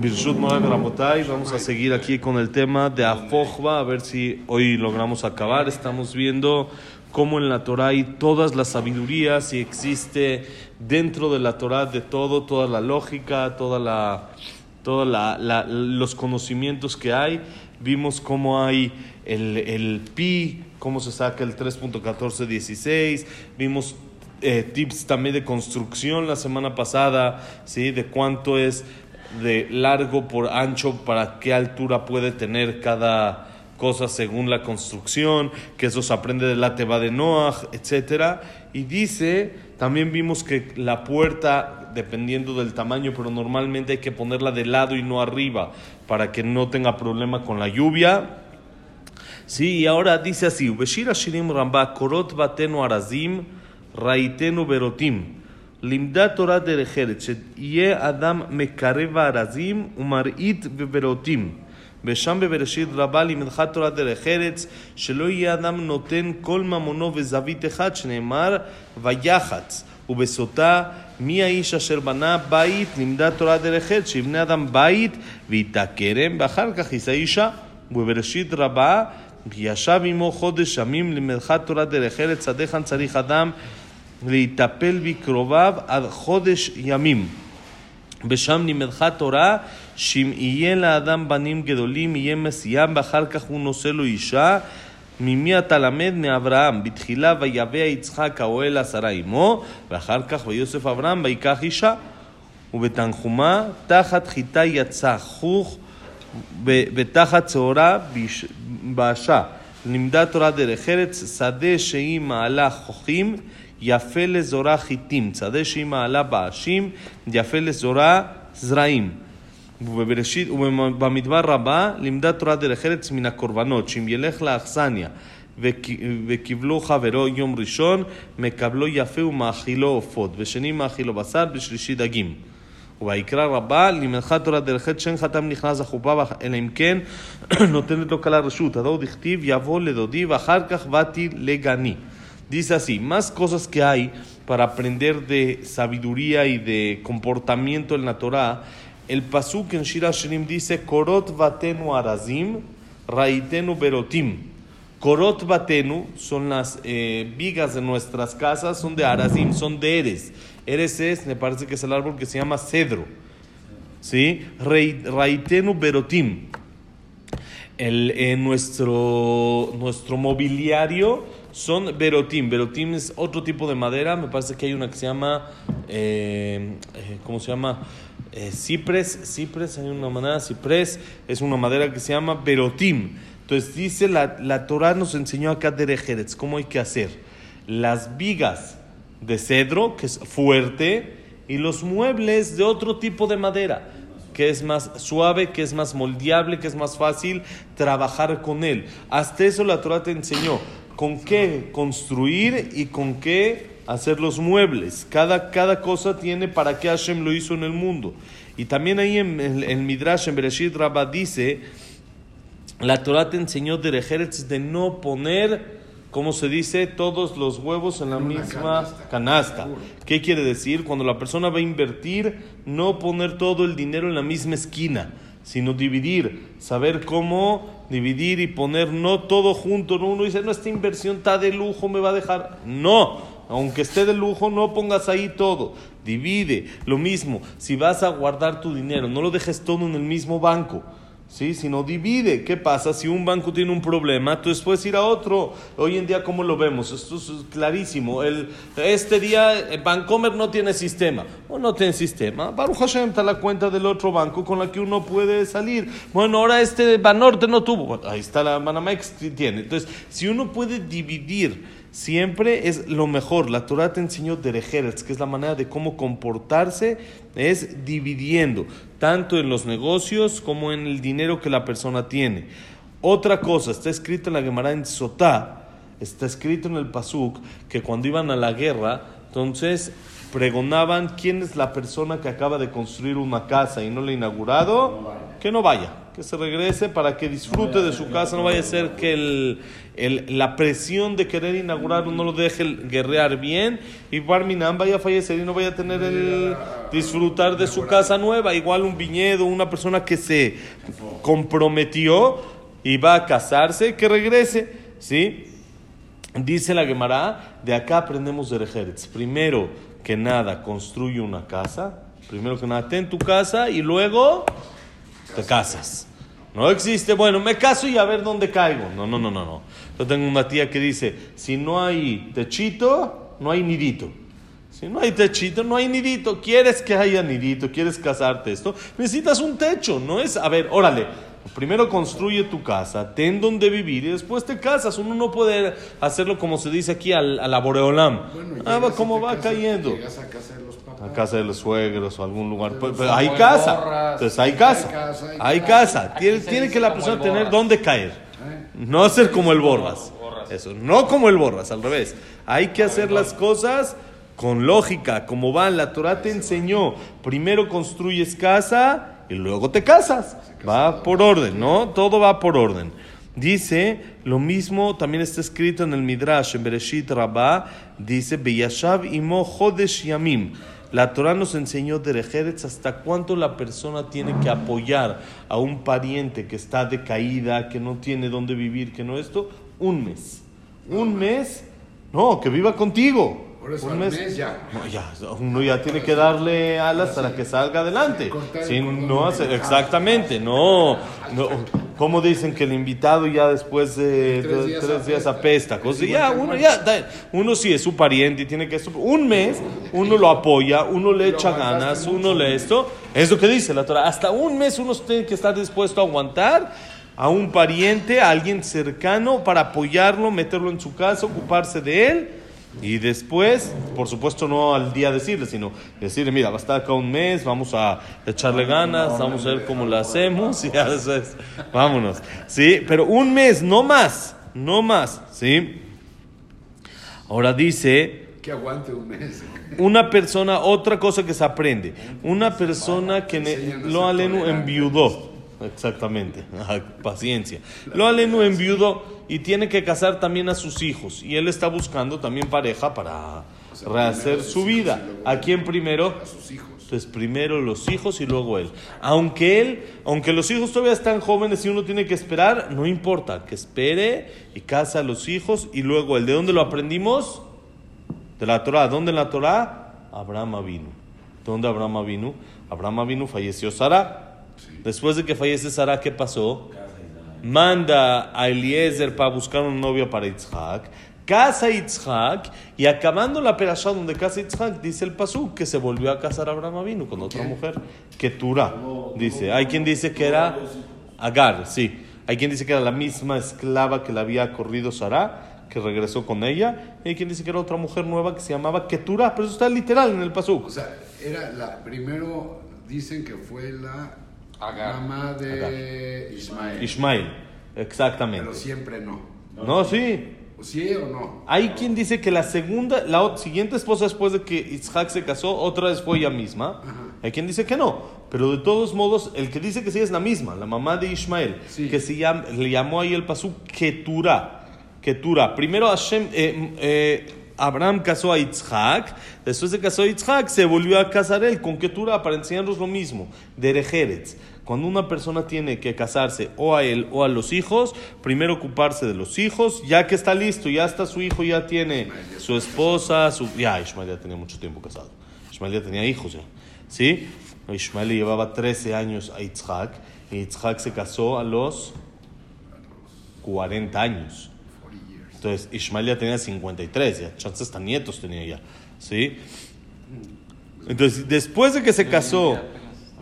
Birshut vamos a seguir aquí con el tema de Afojba, a ver si hoy logramos acabar. Estamos viendo cómo en la Torah hay todas las sabidurías y existe dentro de la Torah de todo, toda la lógica, toda la, todos los conocimientos que hay. Vimos cómo hay el, el pi, cómo se saca el 3.1416, vimos eh, tips también de construcción la semana pasada, ¿sí? de cuánto es de largo por ancho, para qué altura puede tener cada cosa según la construcción, que eso se aprende de la Teba de Noah, etc. Y dice, también vimos que la puerta, dependiendo del tamaño, pero normalmente hay que ponerla de lado y no arriba, para que no tenga problema con la lluvia. Sí, y ahora dice así, Ubeshira Shirim Ramba, Korot Batenu Arazim, Raitenu Berotim. לימדה תורה דרך ארץ, שיהיה אדם מקרב הארזים ומרעית בברותים. ושם בבראשית רבה לימדך תורה דרך ארץ, שלא יהיה אדם נותן כל ממונו וזווית אחד, שנאמר ויחץ. ובסוטה, מי האיש אשר בנה בית, לימדה תורה דרך ארץ, שיבנה אדם בית ויתה כרם, ואחר כך יישא אישה. ובבראשית רבה, ישב עמו חודש ימים, לימדך תורה דרך ארץ, עדיך צריך אדם להיטפל בקרוביו עד חודש ימים. ושם לימדך תורה שאם יהיה לאדם בנים גדולים יהיה מסיים ואחר כך הוא נושא לו אישה ממי אתה למד? מאברהם. בתחילה ויבא יצחק האוהל עשרה עמו ואחר כך ויוסף אברהם ויקח אישה. ובתנחומה תחת חיטה יצא חוך ותחת צהורה באשה. לימדה תורה דרך ארץ שדה שהיא מעלה חוכים יפה לזורה חיטים, שדה שהיא מעלה באשים, יפה לזורה זרעים. ובבראשית, ובמדבר רבה לימדה תורה דרך ארץ מן הקורבנות, שאם ילך לאכסניה וקיבלו חברו יום ראשון, מקבלו יפה ומאכילו עופות, ושני מאכילו בשר, בשלישי דגים. ויקרא רבה, לימדך תורה דרך עת שאין חתם נכנס לחופה, אלא אם כן נותנת לו כלה רשות. הדור דכתיב יבוא לדודי ואחר כך באתי לגני. Dice así, más cosas que hay para aprender de sabiduría y de comportamiento en la Torah. El pasuk en Shira Shirim dice, Korot batenu arazim, raitenu berotim. Korot batenu son las eh, vigas de nuestras casas, son de arazim, son de eres. Eres es, me parece que es el árbol que se llama cedro. ¿Sí? Raitenu berotim. El, eh, nuestro, nuestro mobiliario son berotim. Berotim es otro tipo de madera. Me parece que hay una que se llama, eh, eh, ¿cómo se llama? Eh, cipres. Cipres, hay una manera, ciprés. Es una madera que se llama berotim. Entonces dice, la, la Torah nos enseñó acá de Rejeretz, cómo hay que hacer. Las vigas de cedro, que es fuerte, y los muebles de otro tipo de madera que es más suave, que es más moldeable, que es más fácil trabajar con él. Hasta eso la Torah te enseñó con qué construir y con qué hacer los muebles. Cada, cada cosa tiene para qué Hashem lo hizo en el mundo. Y también ahí en el Midrash, en Bereshit Rabbah dice, la Torah te enseñó de de no poner, como se dice, todos los huevos en la misma canasta. ¿Qué quiere decir? Cuando la persona va a invertir, no poner todo el dinero en la misma esquina sino dividir, saber cómo dividir y poner no todo junto. No uno dice, no, esta inversión está de lujo, me va a dejar. No, aunque esté de lujo, no pongas ahí todo. Divide. Lo mismo, si vas a guardar tu dinero, no lo dejes todo en el mismo banco. ¿Sí? sino divide. ¿Qué pasa? Si un banco tiene un problema, tú puedes ir a otro. Hoy en día, ¿cómo lo vemos? Esto es clarísimo. El, este día, el Bancomer no tiene sistema. O no tiene sistema. Baruch Hashem está la cuenta del otro banco con la que uno puede salir. Bueno, ahora este Banorte no tuvo. ahí está la Banamex tiene. Entonces, si uno puede dividir siempre es lo mejor. La Torah te enseñó derejeres, que es la manera de cómo comportarse, es dividiendo, tanto en los negocios como en el dinero que la persona tiene. Otra cosa, está escrito en la Gemara en Sotá, está escrito en el Pasuk, que cuando iban a la guerra, entonces pregonaban quién es la persona que acaba de construir una casa y no la ha inaugurado, que no vaya que se regrese para que disfrute de su casa, no vaya a ser que la presión de querer inaugurar no lo deje guerrear bien y Barminan vaya a fallecer y no vaya a tener el disfrutar de su casa nueva, igual un viñedo, una persona que se comprometió y va a casarse, que regrese, ¿sí? Dice la Gemara, de acá aprendemos de Rejeretz. Primero que nada, construye una casa. Primero que nada, ten tu casa y luego te casas. No existe, bueno, me caso y a ver dónde caigo. No, no, no, no, no. Yo tengo una tía que dice, si no hay techito, no hay nidito. Si no hay techito, no hay nidito. ¿Quieres que haya nidito? ¿Quieres casarte esto? Necesitas un techo, no es, a ver, órale, Primero construye tu casa, ten donde vivir y después te casas. Uno no puede hacerlo como se dice aquí al, a la Boreolam. ah, va, como va cayendo. Llegas a casa de los papás. A casa de los suegros o algún lugar. Pues, pues, hay casa. Entonces hay casa. Hay casa. Tiene, tiene que la persona tener donde caer. ¿Eh? No hacer como el Borras. Eso, no como el Borras, al revés. Hay que hacer las cosas con lógica, como van. La Torah te enseñó. Primero construyes casa y luego te casas. Va por orden, ¿no? Todo va por orden. Dice, lo mismo también está escrito en el Midrash, en Bereshit Rabbah, dice, Beyashav imo Chodesh Yamim. La Torah nos enseñó de Rejeretz hasta cuánto la persona tiene que apoyar a un pariente que está decaída, que no tiene dónde vivir, que no esto, un mes. Un mes, no, que viva contigo. Por eso un mes, mes ya. No, ya, uno ya tiene que darle alas para que salga adelante. Sí, no hace, exactamente, no, no. ¿Cómo dicen que el invitado ya después de Tres días tres días apesta? apesta? Cosa, Es ya, uno ya, uno sí es su pariente y tiene que un mes, uno lo apoya, uno le echa ganas, uno le esto, es lo que dice la Torah. Hasta un mes uno tiene que estar dispuesto a aguantar a un pariente, a alguien cercano para apoyarlo, meterlo en su casa, ocuparse de él. Y después, por supuesto, no al día decirle, sino decirle, mira, va a estar acá un mes, vamos a echarle ganas, vamos a ver cómo lo hacemos, y ya después, vámonos. ¿Sí? Pero un mes, no más, no más, ¿sí? Ahora dice, Que aguante un mes. una persona, otra cosa que se aprende, una persona que ne- lo alenu enviudó, exactamente, paciencia, lo alenu enviudó y tiene que casar también a sus hijos y él está buscando también pareja para sea, rehacer primero su vida. ¿A quién primero? A sus hijos. Entonces primero los hijos y luego él. Aunque él, aunque los hijos todavía están jóvenes y uno tiene que esperar, no importa, que espere y casa a los hijos y luego él. ¿De dónde lo aprendimos? De la Torah. ¿Dónde en la Torah? Abraham vino. ¿Dónde Abraham vino? Abraham vino, falleció Sara. Después de que fallece Sara, ¿qué pasó? Manda a Eliezer para buscar una novia para Yitzhak. Casa a Yitzhak y acabando la perashá donde casa Yitzhak, dice el pasú que se volvió a casar Abraham vino con otra mujer. Ketura. Dice. Hay quien dice que era Agar, sí. Hay quien dice que era la misma esclava que la había corrido Sara, que regresó con ella. Y hay quien dice que era otra mujer nueva que se llamaba Ketura, pero eso está literal en el pasú. O sea, era la. Primero dicen que fue la Agar. mamá de Ismael. Ishmael, Pero exactamente. siempre no. No, sí. ¿Sí o no? Hay quien dice que la segunda, la siguiente esposa después de que Isaac se casó, otra vez fue ella misma. Hay quien dice que no. Pero de todos modos, el que dice que sí es la misma, la mamá de Ismael, Sí. que se llama, le llamó ahí el pasú Ketura. Ketura. Primero Hashem, eh, eh, Abraham casó a Isaac, después de casó a Isaac, se volvió a casar él con Ketura para enseñarnos lo mismo, de. Cuando una persona tiene que casarse o a él o a los hijos, primero ocuparse de los hijos, ya que está listo, ya está su hijo, ya tiene su esposa, su... Ya, Ismael ya tenía mucho tiempo casado. Ismael ya tenía hijos ya. ¿Sí? Ismael le llevaba 13 años a Isaac y Isaac se casó a los 40 años. 40 years. Entonces, Ismael ya tenía 53, ya, chances hasta nietos tenía ya, ¿sí? Entonces, después de que se casó,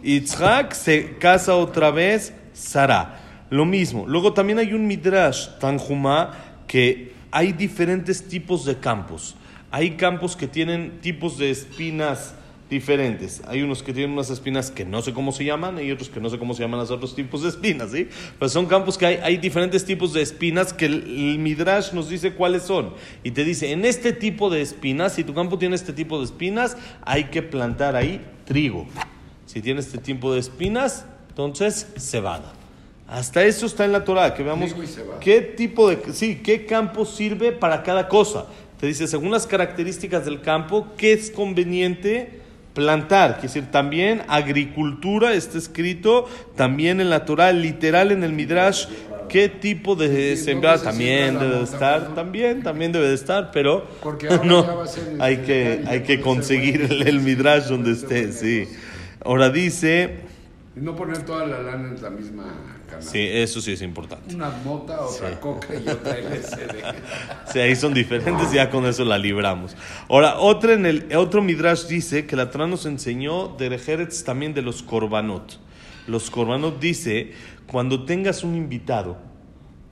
Yitzhak se casa otra vez Sara. Lo mismo. Luego también hay un Midrash, Tanjumá, que hay diferentes tipos de campos. Hay campos que tienen tipos de espinas diferentes. Hay unos que tienen unas espinas que no sé cómo se llaman y otros que no sé cómo se llaman los otros tipos de espinas, ¿sí? Pero son campos que hay, hay diferentes tipos de espinas que el, Midrash nos dice cuáles son. Y te dice, en este tipo de espinas, si tu campo tiene este tipo de espinas, hay que plantar ahí trigo. Si tiene este tipo de espinas, entonces cebada. Hasta eso está en la Torah, que veamos qué tipo de, sí, qué campo sirve para cada cosa. Te dice, según las características del campo, qué es conveniente plantar. Quiere decir, también agricultura está escrito, también en la Torah, literal en el Midrash, qué tipo de Sí, sembrar ¿dónde se también debe de estar, no? también, también debe de estar, pero no, este, hay que, hay que conseguir el, el Midrash donde esté, sí. Ahora dice, Y no poner toda la lana en la misma sí, eso sí es importante. Una mota, otra coca y otra LCD. Sí, ahí son diferentes y ya con eso la libramos. Ahora, otra en el, otro Midrash dice que la Torah nos enseñó de Eretz también de los korbanot. Los korbanot dice, cuando tengas un invitado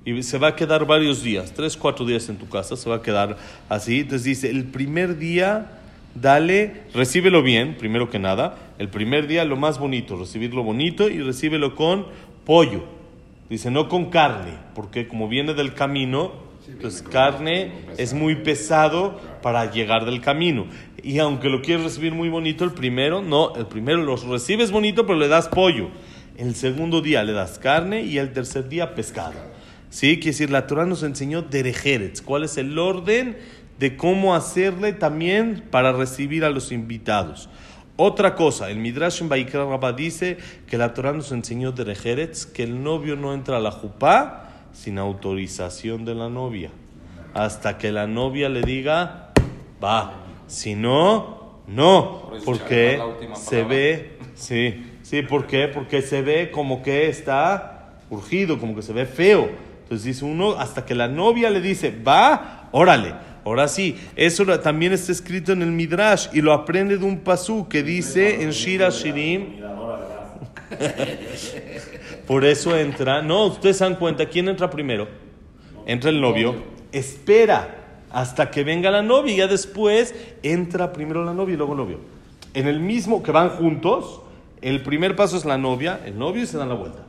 y se va a quedar varios días, tres, cuatro días en tu casa, se va a quedar así. Entonces dice, el primer día, dale, recíbelo bien, primero que nada. El primer día lo más bonito, recibirlo bonito y recíbelo con pollo. Dice, no con carne, porque como viene del camino, entonces carne es muy pesado para llegar del camino. Y aunque lo quieres recibir muy bonito, el primero, no, el primero lo recibes bonito, pero le das pollo. El segundo día le das carne y el tercer día pescado. ¿Sí? Quiere decir, la Torah nos enseñó derejeretz, cuál es el orden de cómo hacerle también para recibir a los invitados. Otra cosa, el Midrash en Baikra Rabba dice que la Torah nos enseñó derejeretz, que el novio no entra a la jupá sin autorización de la novia. Hasta que la novia le diga, va. Si no, no. Porque se ve, sí, sí, ¿por qué? Porque se ve como que está urgido, como que se ve feo. Entonces dice uno, hasta que la novia le dice, va, órale. Ahora sí, eso también está escrito en el Midrash y lo aprende de un pasú que dice en Shira Shirim. Por eso entra, no, ustedes se dan cuenta, ¿quién entra primero? Entra el novio, espera hasta que venga la novia y ya después entra primero la novia y luego el novio. En el mismo que van juntos, el primer paso es la novia, el novio y se dan la vuelta.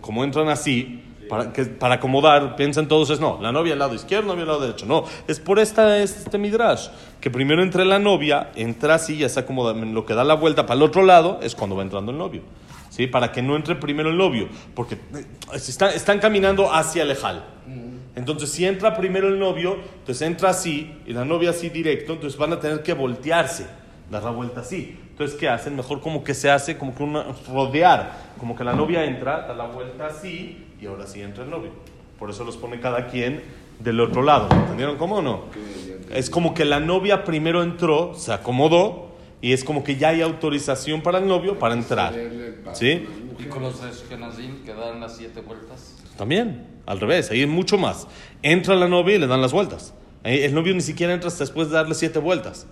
Como entran así, para, acomodar, piensan todos es no, la novia al lado izquierdo, novia al lado derecho. No, es por esta, este midrash, que primero entre la novia, entra así, ya se acomoda, lo que da la vuelta para el otro lado es cuando va entrando el novio. ¿Sí? Para que no entre primero el novio, porque eh, están, están caminando hacia el ejal. Entonces, si entra primero el novio, entonces entra así y la novia así directo, entonces van a tener que voltearse, dar la vuelta así. Entonces, ¿qué hacen? Mejor como que se hace como que una, rodear, como que la novia entra, da la vuelta así y ahora sí entra el novio. Por eso los pone cada quien del otro lado. ¿Entendieron cómo o no? Es como que la novia primero entró, se acomodó y es como que ya hay autorización para el novio para entrar. ¿Sí? Y con los Ashkenazim que dan las siete vueltas. También, al revés, ahí es mucho más. Entra la novia y le dan las vueltas. El novio ni siquiera entra hasta después de darle siete vueltas.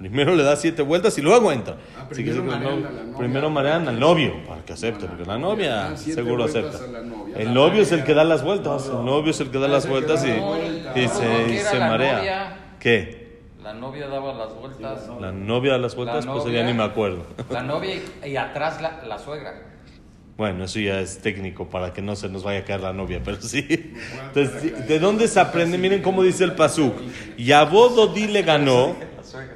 Primero le da siete vueltas y luego entra. Ah, primero sí que el marean primero marean al novio para que acepte, porque la novia seguro acepta. a la novia. El novio es el que da las vueltas, el novio es el que da las vueltas y, y No, se, y se marea. novia. ¿Qué? La novia daba las vueltas. La novia da las vueltas, La pues ya ni me acuerdo. La novia y, y atrás la, la suegra. Bueno, eso ya es técnico para que no se nos vaya a caer la novia, pero sí. Entonces, ¿de dónde se aprende? Miren cómo dice el pasuk. Yabododi le ganó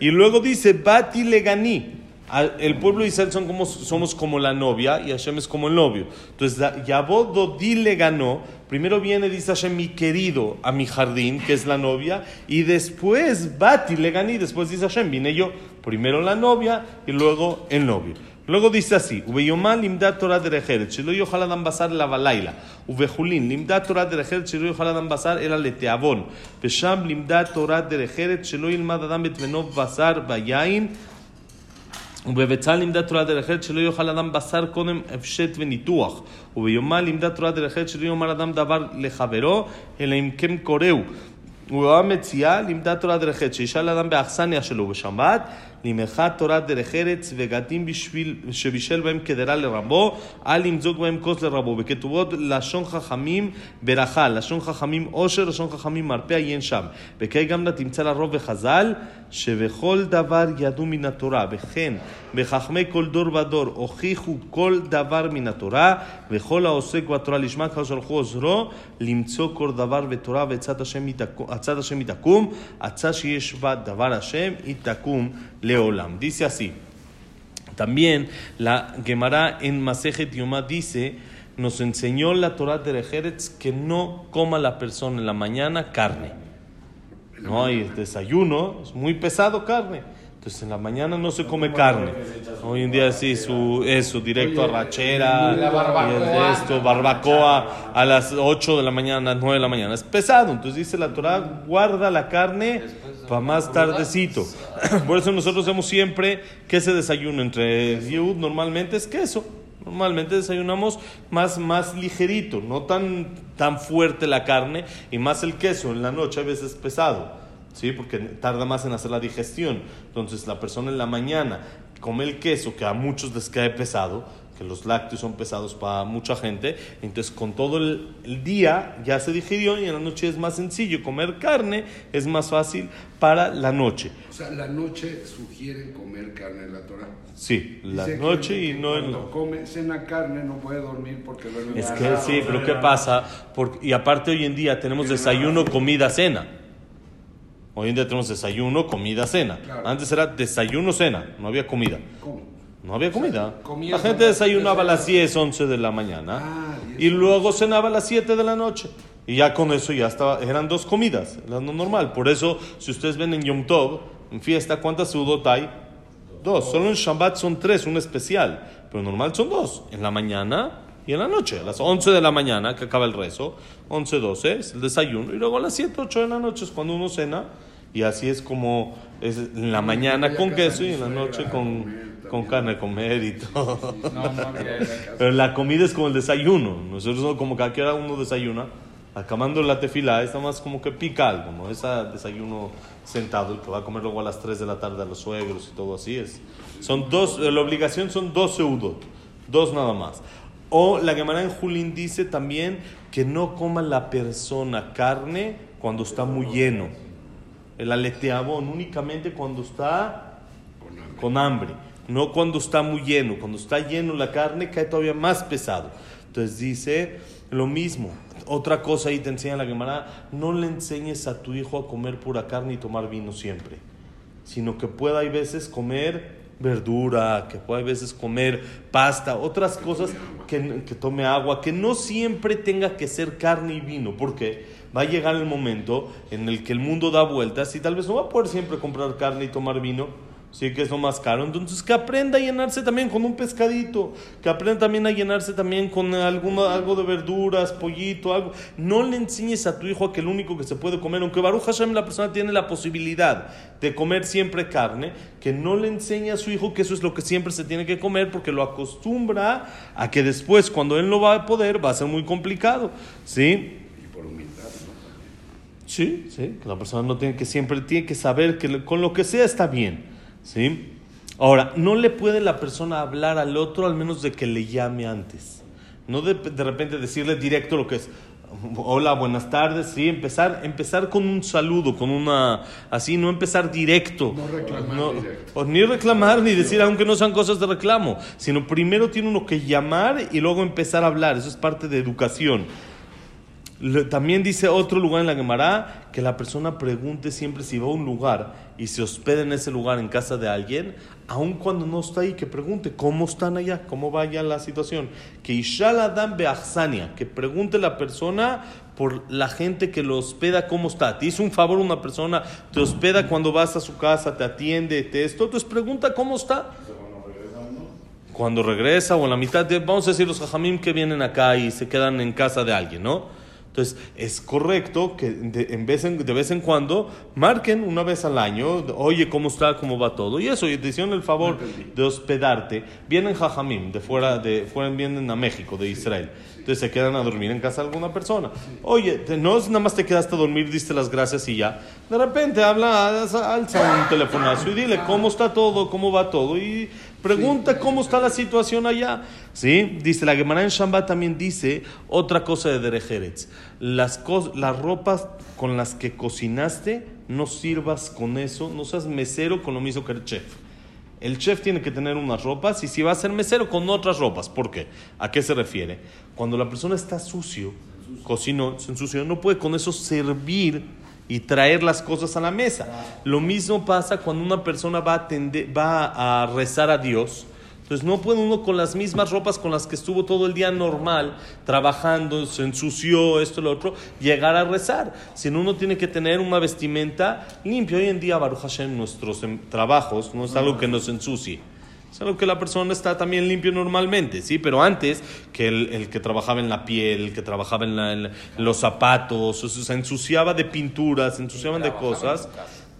y luego dice Bati le ganí. Al- El pueblo de Israel son como, somos como la novia y Hashem es como el novio. Entonces, Yabododi le ganó. Primero viene, dice Hashem, mi querido a mi jardín, que es la novia, y después Bati le ganí. Después dice Hashem, vine yo. Primero la novia y luego el novio. Luego dice así, Ubeyomán limda Torah de Rejeret, Shiloyo Haladam Basar la Balaila, Ubejulin limda Torah de Rejeret, Shiloyo Haladam Basar era Leteabón, Pesham limda Torah de Rejeret, Shiloyo Ilmad Adam Betmenov Basar Bayain, ובביצה לימדה תורה דרכת שלא יאכל אדם בשר קודם הפשט וניתוח, וביומה לימדה תורה דרכת שלא יאמר אדם דבר לחברו, אלא אם כן קורהו. ובמציאה לימדה תורה דרכת שישאל אדם באכסניה שלו בשבת, לימחה תורה דרך ארץ וגדים בשביל, שבישל בהם קדרה לרבו, אל ימזוג בהם כוס לרבו, וכתובות לשון חכמים ברכה, לשון חכמים עושר, לשון חכמים מרפא עיין שם. וכי גם לה תמצא לרוב וחז"ל, שבכל דבר ידעו מן התורה, וכן בחכמי כל דור ודור הוכיחו כל דבר מן התורה, וכל העוסק בתורה לשמה ככה שלחו עוזרו, למצוא כל דבר בתורה, ועצת השם היא תקום, עצה שיש בה דבר השם היא תקום Dice así. También la Gemara en Masejet Yomá dice, nos enseñó la Torah de Rejeretz que no coma la persona en la mañana carne. No hay desayuno, es muy pesado carne. Entonces en la mañana no se come carne. Hoy en día sí, su, eso, directo a rachera, barbacoa. esto, barbacoa a las 8 de la mañana, a las 9 de la mañana. Es pesado. Entonces dice la Torah, guarda la carne para más tardecito. Por eso nosotros hacemos siempre que ese desayuno entre Yud normalmente es queso. Normalmente desayunamos más, más ligerito, no tan, tan fuerte la carne y más el queso. En la noche a veces es pesado. ¿Sí? Porque tarda más en hacer la digestión. Entonces, la persona en la mañana come el queso, que a muchos les cae pesado, que los lácteos son pesados para mucha gente. Entonces, con todo el, el día ya se digirió y en la noche es más sencillo. Comer carne es más fácil para la noche. O sea, la noche sugieren comer carne en la Torah. Sí, la Dice noche que y no en cuando come, cena carne, no puede dormir porque duerme Es que sí, pero ¿qué pasa? Porque, y aparte hoy en día tenemos desayuno, comida, cena. Hoy en día tenemos desayuno, comida, cena. Claro. Antes era desayuno, cena, no había comida. ¿Cómo? No había comida. comías La gente desayunaba a las 10, 11 de la mañana Ah, 10, y luego cenaba a las 7 de la noche. Y ya con eso ya estaba, eran dos comidas, era lo normal. Por eso, si ustedes ven en Yom Tov, en fiesta, ¿cuántas sudot hay? Dos. Solo en Shabbat son tres, un especial. Pero normal son dos, en la mañana y en la noche. A las 11 de la mañana, que acaba el rezo, 11, 12 es el desayuno. Y luego a las 7, 8 de la noche es cuando uno cena. Y así es como es en la mañana con queso y en la noche con, con carne comer y todo. Pero la comida es como el desayuno. Nosotros no- como que a qué hora uno desayuna, acabando la tefila, está más como que pica algo, ¿no? Ese desayuno sentado, que va a comer luego a las 3 de la tarde a los suegros y todo así es. Son dos, la obligación son dos seudot, dos nada más. O la Gemara en Julín dice también que no coma la persona carne cuando está muy lleno. El aleteabón únicamente cuando está Con hambre. no cuando está muy lleno. Cuando está lleno la carne cae todavía más pesado. Entonces dice lo mismo. Otra cosa ahí te enseña la Gemara, no le enseñes a tu hijo a comer pura carne y tomar vino siempre, sino que pueda hay veces comer verdura, que pueda hay veces comer pasta, otras cosas que, que tome agua, que no siempre tenga que ser carne y vino, porque va a llegar el momento en el que el mundo da vueltas y tal vez no va a poder siempre comprar carne y tomar vino, sí que es lo más caro. Entonces que aprenda a llenarse también con un pescadito, que aprenda también a llenarse también con algo de verduras, pollito, algo. No le enseñes a tu hijo a que el único que se puede comer, aunque Baruch Hashem la persona tiene la posibilidad de comer siempre carne, que no le enseñe a su hijo que eso es lo que siempre se tiene que comer porque lo acostumbra a que después cuando él no va a poder va a ser muy complicado, ¿sí? Y por humildad, ¿no? Sí, sí, que la persona no tiene que siempre tiene que saber que con lo que sea está bien, ¿sí? Ahora, no le puede la persona hablar al otro al menos de que le llame antes. No de, de repente decirle directo lo que es. Hola, buenas tardes, sí, empezar, empezar con un saludo, con una, así, no empezar directo. No reclamar No, directo. o ni reclamar ni decir, aunque no sean cosas de reclamo, sino primero tiene uno que llamar y luego empezar a hablar, eso es parte de educación. También dice otro lugar en la Gemara que la persona pregunte siempre si va a un lugar y se hospeda en ese lugar en casa de alguien, aun cuando no está ahí, que pregunte cómo están allá, cómo va allá la situación. Que Ishal Adam Beachsania, que pregunte la persona por la gente que lo hospeda cómo está. Te hizo un favor una persona, te hospeda cuando vas a su casa, te atiende, te esto, entonces pregunta cómo está cuando regresa o en la mitad de, vamos a decir, los jajamim que vienen acá y se quedan en casa de alguien, ¿no? Entonces, es correcto que de, en vez en- de vez en cuando marquen una vez al año, oye, ¿cómo está? ¿Cómo va todo? Y eso, y te hicieron el favor de hospedarte. Vienen jajamim, de fuera, de fuera vienen a México, de Israel. Entonces se quedan a dormir en casa de alguna persona. Oye, te- no es nada más te quedaste a dormir, diste las gracias y ya. De repente habla, alza alza un telefonazo y dile cómo está todo, cómo va todo. Y pregunta cómo está la situación allá. ¿Sí? Dice, la Gemara en Shamba también dice otra cosa de Derejeretz. Las, las ropas con las que cocinaste, no sirvas con eso, no seas mesero con lo mismo que el chef. El chef tiene que tener unas ropas y si va a ser mesero con otras ropas. ¿Por qué? ¿A qué se refiere? Cuando la persona está sucio, cocinó, se ensució, no puede con eso servir y traer las cosas a la mesa. Lo mismo pasa cuando una persona va a, atender- va a rezar a Dios. Entonces no puede uno con las mismas ropas con las que estuvo todo el día normal, trabajando, se ensució, esto, lo otro, llegar a rezar. Sino uno tiene que tener una vestimenta limpia. Hoy en día, Baruch Hashem, nuestros em, trabajos no es algo que nos ensucie. Es algo que la persona está también limpio normalmente, ¿sí? Pero antes, que el, el que trabajaba en la piel, el que trabajaba en, la- en los zapatos, o sea, se ensuciaba de pinturas, se ensuciaban de en cosas.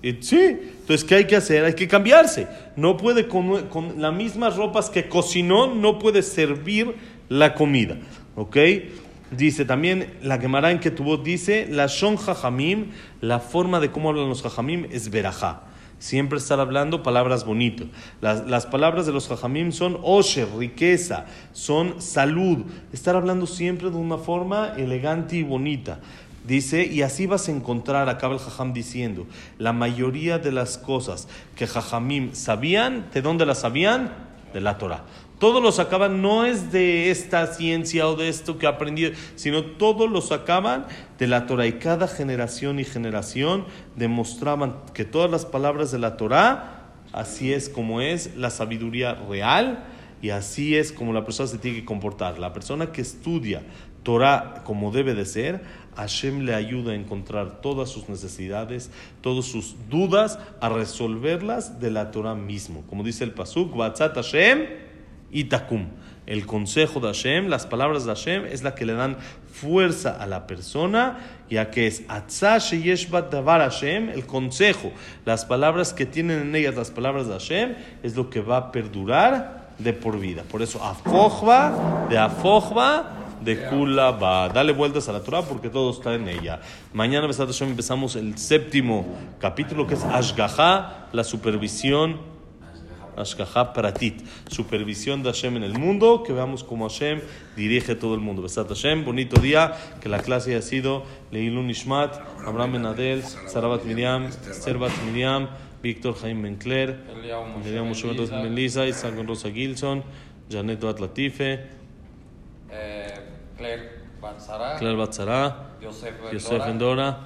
Eh, Sí, entonces, ¿qué hay que hacer? Hay que cambiarse. No puede, con, con las mismas ropas que cocinó, no puede servir la comida. ¿Ok? Dice también, la Gemara en Ketubot dice, la Shon Jajamim, la forma de cómo hablan los Jajamim es verajá. Siempre estar hablando palabras bonitas. Las, las palabras de los Jajamim son osher, riqueza, son salud. Estar hablando siempre de una forma elegante y bonita. Dice, y así vas a encontrar, acaba el Jajam diciendo, la mayoría de las cosas que Jajamim sabían, ¿de dónde las sabían? De la Torah. Todos lo sacaban, no es de esta ciencia o de esto que aprendí, sino todos lo sacaban de la Torah. Y cada generación y generación demostraban que todas las palabras de la Torah, así es como es la sabiduría real y así es como la persona se tiene que comportar. La persona que estudia Torah como debe de ser, Hashem le ayuda a encontrar todas sus necesidades, todas sus dudas, a resolverlas de la Torah mismo. Como dice el Pasuk, Batzat Hashem y Takum. El consejo de Hashem, las palabras de Hashem, es la que le dan fuerza a la persona, ya que es davar Hashem, el consejo, las palabras que tienen en ellas las palabras de Hashem, es lo que va a perdurar de por vida. Por eso, Afojba, de Afojba, de Kula va. Dale vueltas a la Torah porque todo está en ella. Mañana, Besat Hashem, empezamos el séptimo capítulo que es Ashgaha, la supervisión Ashgaha Pratit, supervisión de Hashem en el mundo, que veamos cómo Hashem dirige todo el mundo. Besat Hashem, bonito día, que la clase haya sido Leilun Ishmat, Abraham Ben Adel, Sarabat Miriam, Serbat Miriam, Víctor Jaime Bencler, Eliao Moshe Miriam Moshe Ben Lisa. Ben Lisa, Isaac Rosa Gilson, Janet Bat Latife, Eh, Claire Batzara, Yosef Ben Yosef Dora, Ben Dora,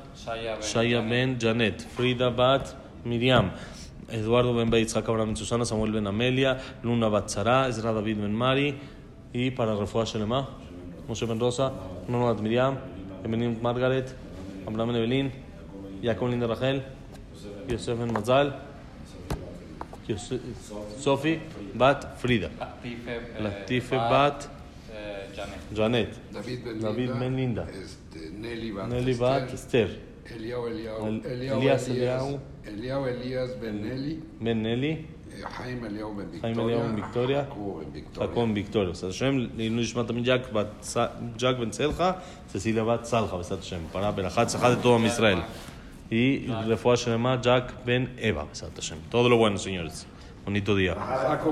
Shaya Ben Janet, Frida Bat Miriam, Eduardo Ben Beitzak Abraham Ben Susana, Samuel Ben Amelia, Luna Bat Sara, Ezra David Ben Mari, y para Refuah Shelema, Moshe Ben Rosa, Nona Bat Miriam, Evelyn Margaret, Abraham Ben Evelyn, Jacob Linda Rachel, Yosef Ben Mazal, Yosef- Sofi Bat Frida, Latife, eh, Latife Bat eh, Janet. Janet, David Ben David Linda, Ben Linda. Nelly Bat Nelly Bat Esther, Esther, Eliao Eliao, El- Eliao Elías Elías, Eliao. Eliao Elías Ben Nelly, Ben Nelly, eh, Jaime Eliao Ben Victoria, Eliao Ben Victoria, también Jack, Ben todo Israel. Y Jack Ben Eva, Hashem. Todo lo bueno, señores. Bonito día.